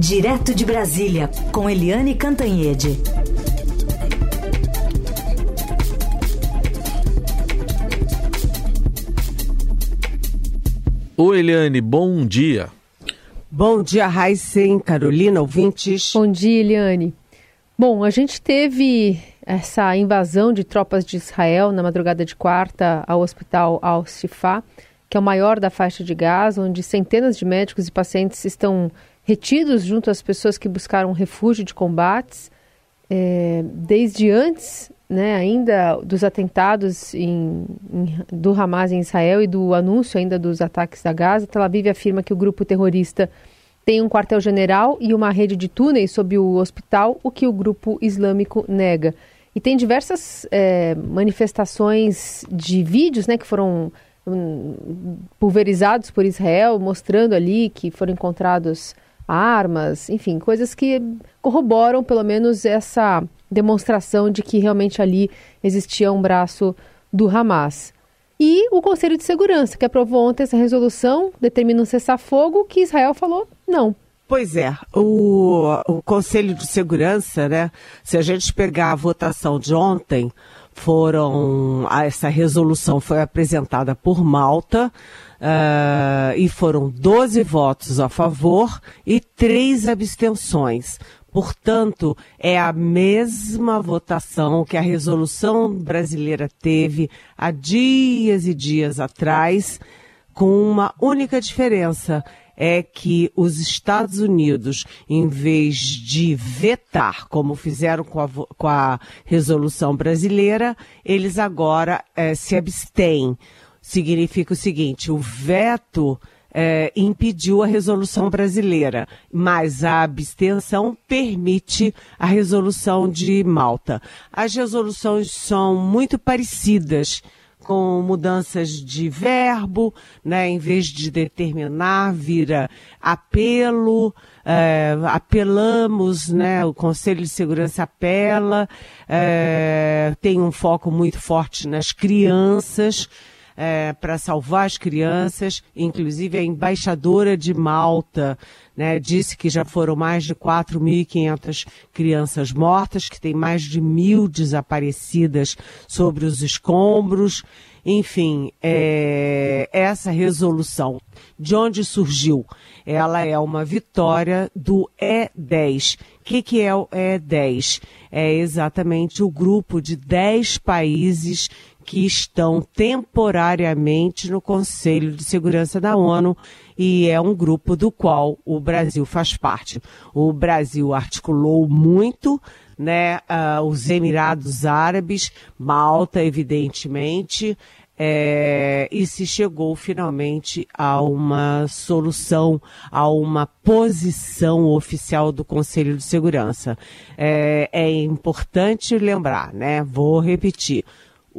Direto de Brasília, com Eliane Cantanhede. Oi, Eliane, bom dia. Bom dia, Raíssen, Carolina, ouvintes. Bom dia, Eliane. Bom, a gente teve essa invasão de tropas de Israel na madrugada de quarta ao hospital Al-Shifa, que é o maior da faixa de Gaza, onde centenas de médicos e pacientes estão retidos junto às pessoas que buscaram refúgio de combates. É, desde antes, né, ainda dos atentados em, em, do Hamas em Israel e do anúncio ainda dos ataques da Gaza, Tel Aviv afirma que o grupo terrorista tem um quartel-general e uma rede de túneis sob o hospital, o que o grupo islâmico nega. E tem diversas é, manifestações de vídeos né, que foram um, pulverizados por Israel, mostrando ali que foram encontrados armas, enfim, coisas que corroboram pelo menos essa demonstração de que realmente ali existia um braço do Hamas. E o Conselho de Segurança, que aprovou ontem essa resolução, determina um cessar-fogo, que Israel falou não. Pois é, o, o Conselho de Segurança, né? Se a gente pegar a votação de ontem, foram essa resolução foi apresentada por Malta uh, e foram 12 votos a favor e três abstenções. Portanto, é a mesma votação que a resolução brasileira teve há dias e dias atrás, com uma única diferença é que os Estados Unidos, em vez de vetar, como fizeram com a, com a resolução brasileira, eles agora é, se abstêm. Significa o seguinte: o veto é, impediu a resolução brasileira, mas a abstenção permite a resolução de Malta. As resoluções são muito parecidas com mudanças de verbo, né? Em vez de determinar, vira apelo, é, apelamos, né? O Conselho de Segurança apela, é, tem um foco muito forte nas crianças. É, para salvar as crianças, inclusive a embaixadora de Malta né, disse que já foram mais de 4.500 crianças mortas, que tem mais de mil desaparecidas sobre os escombros. Enfim, é, essa resolução, de onde surgiu? Ela é uma vitória do E10. O que, que é o E10? É exatamente o grupo de 10 países que estão temporariamente no Conselho de Segurança da ONU e é um grupo do qual o Brasil faz parte. O Brasil articulou muito, né, uh, os Emirados Árabes, Malta, evidentemente, é, e se chegou finalmente a uma solução, a uma posição oficial do Conselho de Segurança. É, é importante lembrar, né? Vou repetir.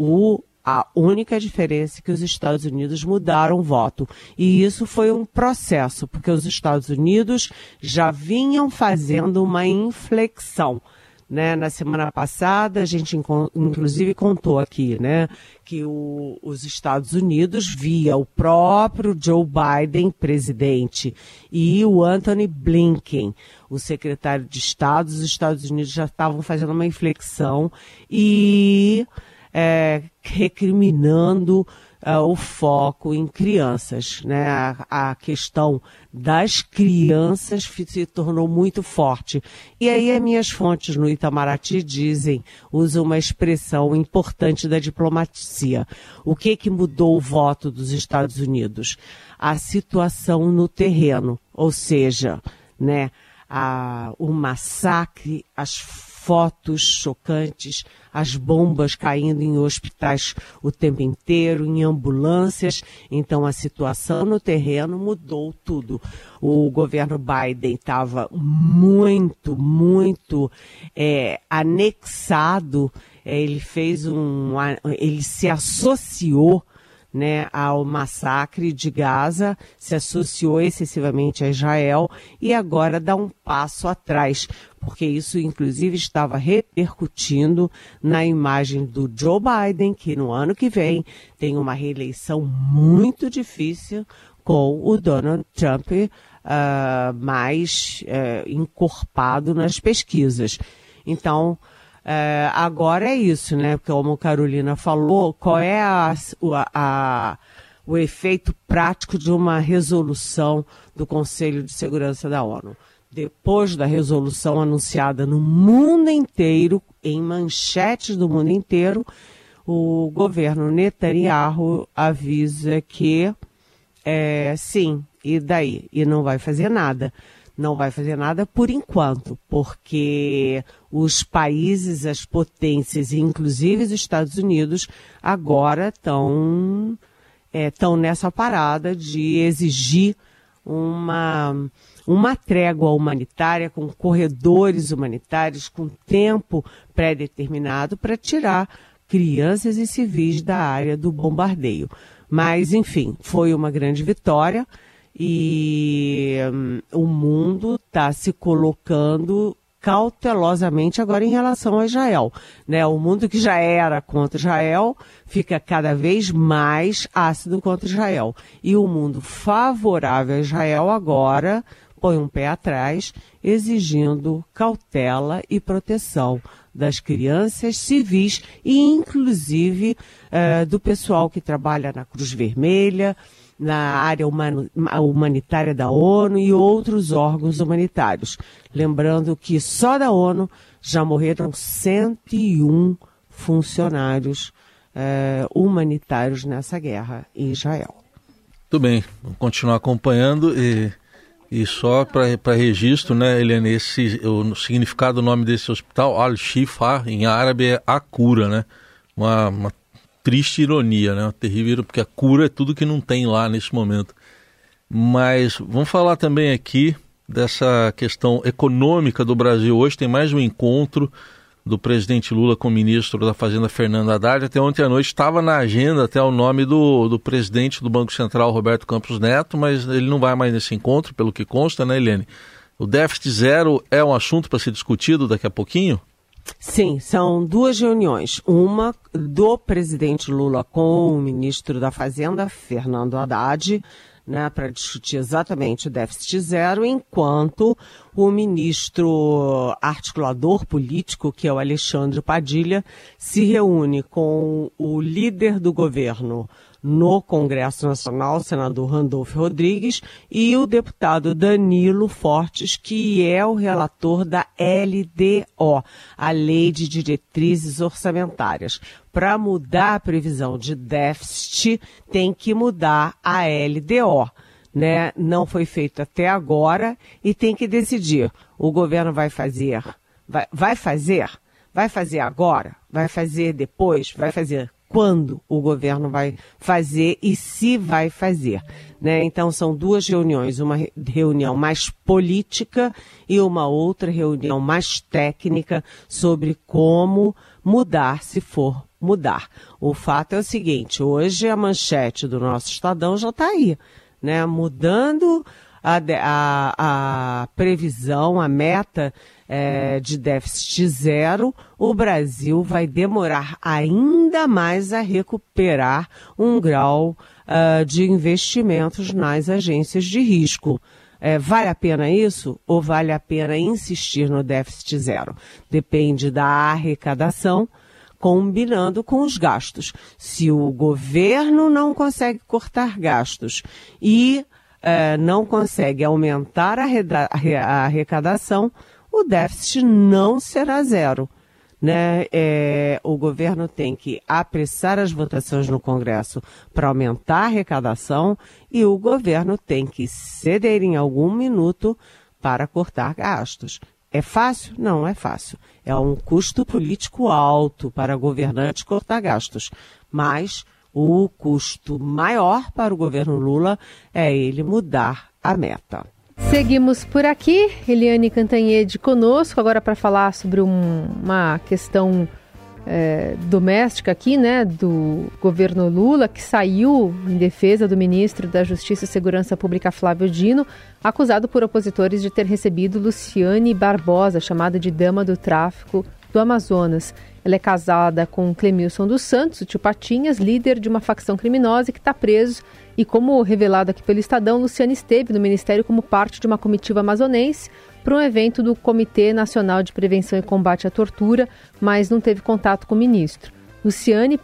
O a única diferença é que os Estados Unidos mudaram o voto. E isso foi um processo, porque os Estados Unidos já vinham fazendo uma inflexão. Né? Na semana passada, a gente inclusive contou aqui, né, que o, os Estados Unidos, via o próprio Joe Biden, presidente, e o Anthony Blinken, o secretário de Estado, os Estados Unidos já estavam fazendo uma inflexão e é, recriminando uh, o foco em crianças. Né? A, a, questão das crianças se tornou muito forte. E aí as minhas fontes no Itamaraty dizem, usam uma expressão importante da diplomacia. O que que mudou o voto dos Estados Unidos? A situação no terreno, ou seja, né, a, o massacre, as fotos chocantes, as bombas caindo em hospitais o tempo inteiro, em ambulâncias. Então a situação no terreno mudou tudo. O governo Biden estava muito, muito é, anexado. É, ele fez um, ele se associou né, ao massacre de Gaza, se associou excessivamente a Israel e agora dá um passo atrás, porque isso inclusive estava repercutindo na imagem do Joe Biden, que no ano que vem tem uma reeleição muito difícil com o Donald Trump uh, mais uh, encorpado nas pesquisas. Então, uh, agora é isso, né? Como a Carolina falou, qual é a, a, a, o efeito prático de uma resolução do Conselho de Segurança da ONU? Depois da resolução anunciada no mundo inteiro, em manchetes do mundo inteiro, o governo Netanyahu avisa que é, sim, e daí? E não vai fazer nada. Não vai fazer nada por enquanto, porque os países, as potências, inclusive os Estados Unidos, agora estão estão é, nessa parada de exigir uma, uma trégua humanitária, com corredores humanitários, com tempo pré-determinado para tirar crianças e civis da área do bombardeio. Mas, enfim, foi uma grande vitória e um, o mundo está se colocando cautelosamente agora em relação a Israel. Né? O mundo que já era contra Israel fica cada vez mais ácido contra Israel. E o mundo favorável a Israel agora põe um pé atrás, exigindo cautela e proteção das crianças civis e inclusive uh, do pessoal que trabalha na Cruz Vermelha, na área humanitária da ONU e outros órgãos humanitários. Lembrando que só da ONU já morreram 101 funcionários uh, humanitários nessa guerra em Israel. Tudo bem, vamos continuar acompanhando e e só para registro, né, Eliane, esse, o significado do nome desse hospital, Al-Shifa, em árabe é a cura, né? Uma, uma triste ironia, né? Uma terrível, porque a cura é tudo que não tem lá nesse momento. Mas vamos falar também aqui dessa questão econômica do Brasil. Hoje tem mais um encontro do presidente Lula com o ministro da Fazenda Fernando Haddad. Até ontem à noite estava na agenda até o nome do, do presidente do Banco Central, Roberto Campos Neto, mas ele não vai mais nesse encontro, pelo que consta, né, Helene? O déficit zero é um assunto para ser discutido daqui a pouquinho? Sim, são duas reuniões. Uma do presidente Lula com o ministro da Fazenda, Fernando Haddad, né, para discutir exatamente o déficit zero, enquanto o ministro articulador político, que é o Alexandre Padilha, se reúne com o líder do governo no Congresso Nacional, o senador Randolfo Rodrigues, e o deputado Danilo Fortes, que é o relator da LDO, a Lei de Diretrizes Orçamentárias. Para mudar a previsão de déficit, tem que mudar a LDO. Né? Não foi feito até agora e tem que decidir. O governo vai fazer, vai, vai fazer, vai fazer agora, vai fazer depois, vai fazer quando o governo vai fazer e se vai fazer. Né? Então, são duas reuniões, uma reunião mais política e uma outra reunião mais técnica sobre como mudar se for mudar. O fato é o seguinte: hoje a manchete do nosso Estadão já está aí, né? mudando a, a, a previsão, a meta é, de déficit zero, o Brasil vai demorar ainda mais a recuperar um grau uh, de investimentos nas agências de risco. É, vale a pena isso ou vale a pena insistir no déficit zero? Depende da arrecadação combinando com os gastos. Se o governo não consegue cortar gastos e é, não consegue aumentar a, a arrecadação, o déficit não será zero. Né? É, o governo tem que apressar as votações no Congresso para aumentar a arrecadação e o governo tem que ceder em algum minuto para cortar gastos. É fácil? Não é fácil. É um custo político alto para governantes cortar gastos. Mas o custo maior para o governo Lula é ele mudar a meta. Seguimos por aqui, Eliane Cantanhede conosco, agora para falar sobre um, uma questão é, doméstica aqui, né, do governo Lula, que saiu em defesa do ministro da Justiça e Segurança Pública, Flávio Dino, acusado por opositores de ter recebido Luciane Barbosa, chamada de dama do tráfico, do Amazonas. Ela é casada com Clemilson dos Santos, o tio Patinhas, líder de uma facção criminosa que está preso. E como revelado aqui pelo Estadão, Luciana esteve no Ministério como parte de uma comitiva amazonense para um evento do Comitê Nacional de Prevenção e Combate à Tortura, mas não teve contato com o ministro. Luciane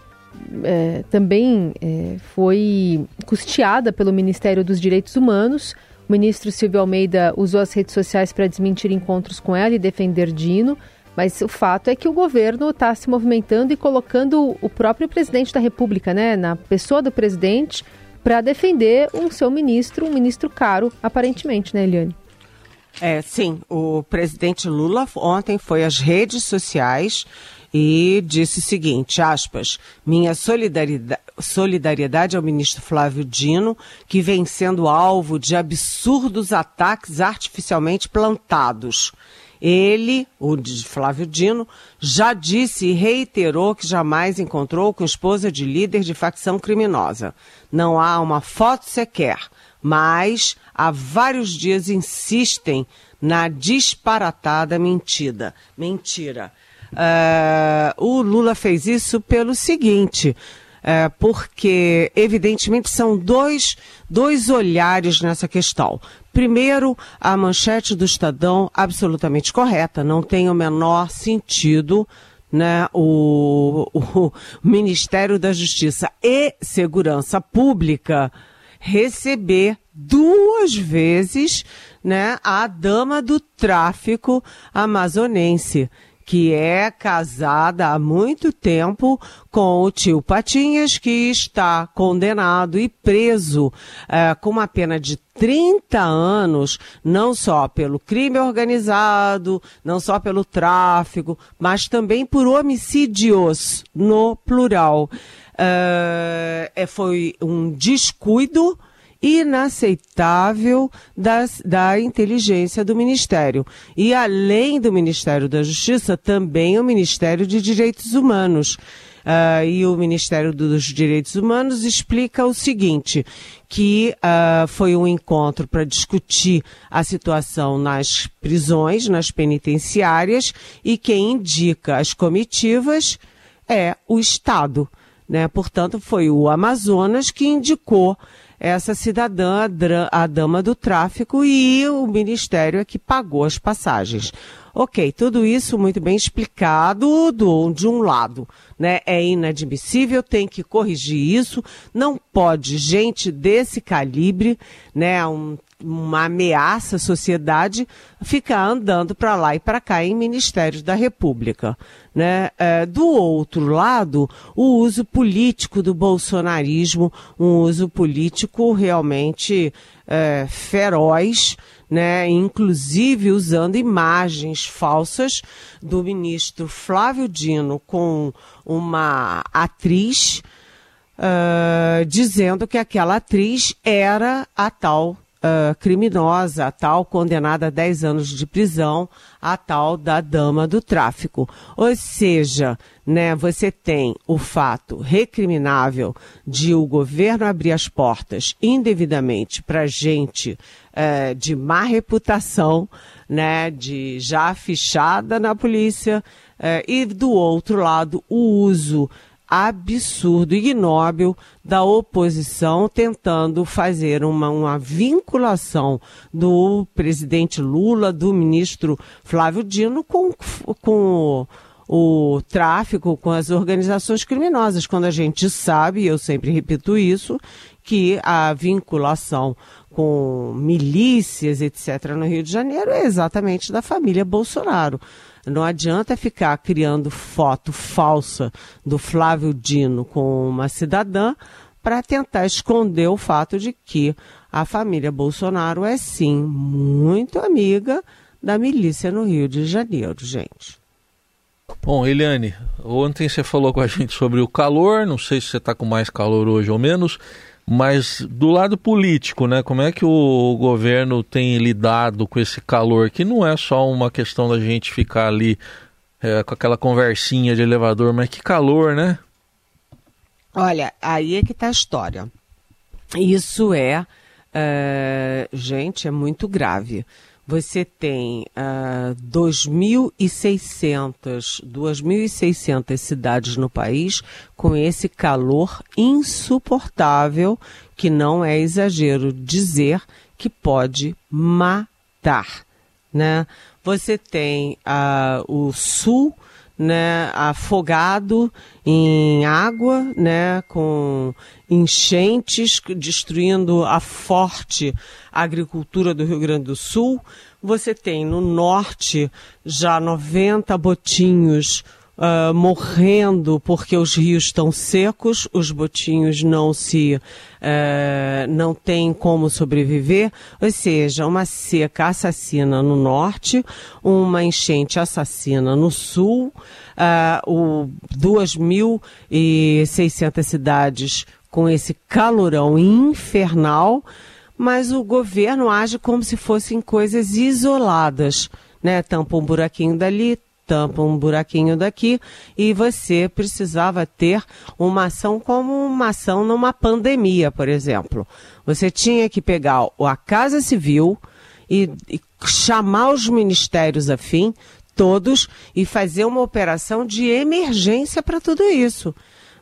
é, também é, foi custeada pelo Ministério dos Direitos Humanos. O ministro Silvio Almeida usou as redes sociais para desmentir encontros com ela e defender Dino. Mas o fato é que o governo está se movimentando e colocando o próprio presidente da República, né, na pessoa do presidente, para defender um seu ministro, um ministro caro, aparentemente, né, Eliane? É, sim. O presidente Lula ontem foi às redes sociais e disse o seguinte, aspas, minha solidariedade, solidariedade ao ministro Flávio Dino, que vem sendo alvo de absurdos ataques artificialmente plantados. Ele, o Flávio Dino, já disse e reiterou que jamais encontrou com esposa de líder de facção criminosa. Não há uma foto sequer, mas há vários dias insistem na disparatada mentira. Mentira. Uh, o Lula fez isso pelo seguinte. Uh, porque, evidentemente, são dois, dois olhares nessa questão. Primeiro, a manchete do Estadão, absolutamente correta, não tem o menor sentido né, o, o Ministério da Justiça e Segurança Pública receber duas vezes né, a dama do tráfico amazonense que é casada há muito tempo com o tio Patinhas, que está condenado e preso é, com uma pena de 30 anos, não só pelo crime organizado, não só pelo tráfico, mas também por homicídios, no plural. É, foi um descuido inaceitável das, da inteligência do Ministério. E além do Ministério da Justiça, também o Ministério de Direitos Humanos. Uh, e o Ministério dos Direitos Humanos explica o seguinte, que uh, foi um encontro para discutir a situação nas prisões, nas penitenciárias, e quem indica as comitivas é o Estado. Né? Portanto, foi o Amazonas que indicou essa cidadã, a dama do tráfico, e o Ministério é que pagou as passagens. Ok, tudo isso muito bem explicado do, de um lado, né? É inadmissível, tem que corrigir isso. Não pode gente desse calibre, né? Um uma ameaça à sociedade ficar andando para lá e para cá em ministérios da República. Né? É, do outro lado, o uso político do bolsonarismo, um uso político realmente é, feroz, né? inclusive usando imagens falsas do ministro Flávio Dino com uma atriz. Uh, dizendo que aquela atriz era a tal uh, criminosa, a tal condenada a 10 anos de prisão, a tal da dama do tráfico. Ou seja, né, você tem o fato recriminável de o governo abrir as portas indevidamente para gente uh, de má reputação, né, de já fichada na polícia, uh, e do outro lado o uso absurdo, ignóbil da oposição tentando fazer uma, uma vinculação do presidente Lula, do ministro Flávio Dino com, com o, tráfico, com as organizações criminosas, quando a gente sabe, eu sempre repito isso, que a vinculação com milícias, etc., no Rio de Janeiro é exatamente da família Bolsonaro. Não adianta ficar criando foto falsa do Flávio Dino com uma cidadã para tentar esconder o fato de que a família Bolsonaro é sim muito amiga da milícia no Rio de Janeiro, gente. Bom, Eliane, ontem você falou com a gente sobre o calor, não sei se você está com mais calor hoje ou menos, mas do lado político, né? Como é que o governo tem lidado com esse calor? Que não é só uma questão da gente ficar ali é, com aquela conversinha de elevador, mas que calor, né? Olha, aí é que está a história. Isso é É, gente, é muito grave. Você tem uh, 2.600 2.600 cidades no país com esse calor insuportável, que não é exagero dizer que pode matar, né? Você tem uh, o sul né, afogado em água, né, com enchentes destruindo a forte agricultura do Rio Grande do Sul. Você tem no norte já 90 botinhos Uh, morrendo porque os rios estão secos, os botinhos não se uh, não têm como sobreviver, ou seja, uma seca assassina no norte, uma enchente assassina no sul, uh, o 2.600 cidades com esse calorão infernal, mas o governo age como se fossem coisas isoladas, né? Tampa um buraquinho dali, tampa um buraquinho daqui e você precisava ter uma ação como uma ação numa pandemia, por exemplo. Você tinha que pegar a Casa Civil e, e chamar os ministérios afim, todos, e fazer uma operação de emergência para tudo isso.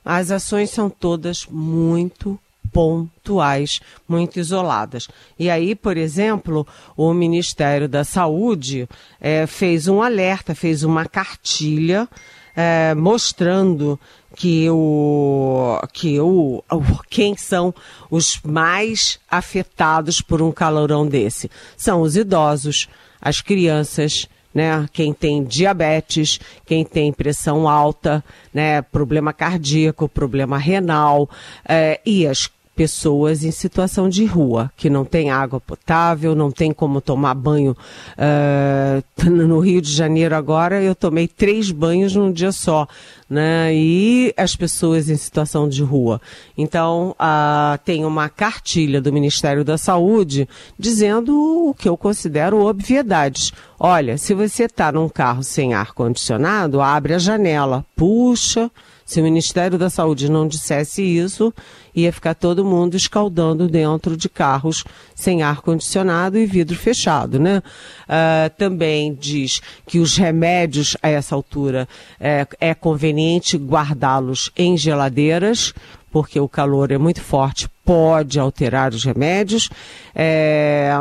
As ações são todas muito pontuais, muito isoladas. E aí, por exemplo, o Ministério da Saúde é, fez um alerta, fez uma cartilha é, mostrando que o que o, quem são os mais afetados por um calorão desse são os idosos, as crianças, né? Quem tem diabetes, quem tem pressão alta, né? Problema cardíaco, problema renal é, e as pessoas em situação de rua, que não tem água potável, não tem como tomar banho. Uh, no Rio de Janeiro agora eu tomei três banhos num dia só, né? E as pessoas em situação de rua. Então uh, tem uma cartilha do Ministério da Saúde dizendo o que eu considero obviedades. Olha, se você está num carro sem ar condicionado, abre a janela, puxa se o Ministério da Saúde não dissesse isso, ia ficar todo mundo escaldando dentro de carros sem ar-condicionado e vidro fechado, né? Uh, também diz que os remédios a essa altura é, é conveniente guardá-los em geladeiras, porque o calor é muito forte, pode alterar os remédios. É,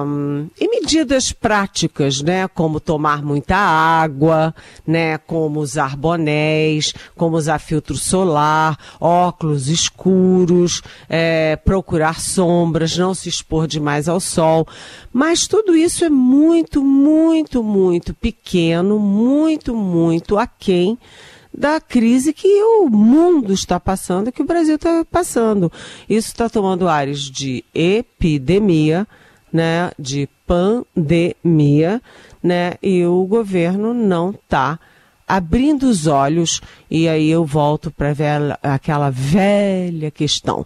e medidas práticas, né? Como tomar muita água, né? Como usar bonés, como usar filtro solar, óculos escuros, é, procurar sombras, não se expor demais ao sol. Mas tudo isso é muito, muito, muito pequeno, muito, muito aquém da crise que o mundo está passando, que o Brasil está passando. Isso está tomando ares de epidemia, né, de pandemia, né, e o governo não está abrindo os olhos. E aí eu volto para aquela velha questão: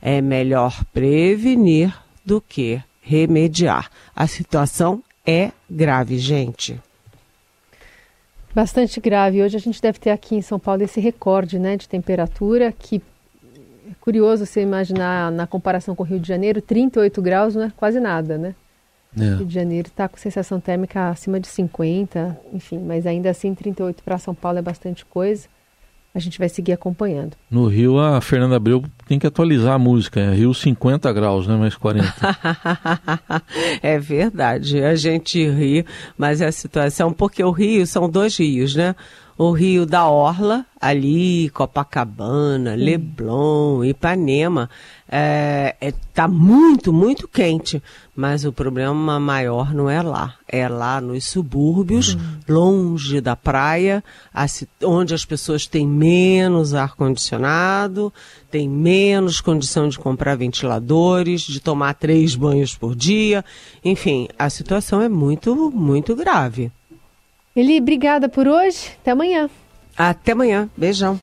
é melhor prevenir do que remediar. A situação é grave, gente. Bastante grave. Hoje a gente deve ter aqui em São Paulo esse recorde né, de temperatura que é curioso você imaginar na comparação com o Rio de Janeiro, 38 graus não é quase nada, né? É. Rio de Janeiro está com sensação térmica acima de 50, enfim, mas ainda assim 38 para São Paulo é bastante coisa a gente vai seguir acompanhando. No Rio, a Fernanda Abreu tem que atualizar a música. É Rio 50 graus, né? Mais 40. é verdade. A gente ri, mas é a situação, porque o Rio são dois rios, né? O Rio da Orla, ali, Copacabana, Leblon, Ipanema, está é, é, tá muito, muito quente. Mas o problema maior não é lá, é lá nos subúrbios, uhum. longe da praia, onde as pessoas têm menos ar-condicionado, têm menos condição de comprar ventiladores, de tomar três banhos por dia. Enfim, a situação é muito, muito grave. Eli, obrigada por hoje. Até amanhã. Até amanhã. Beijão.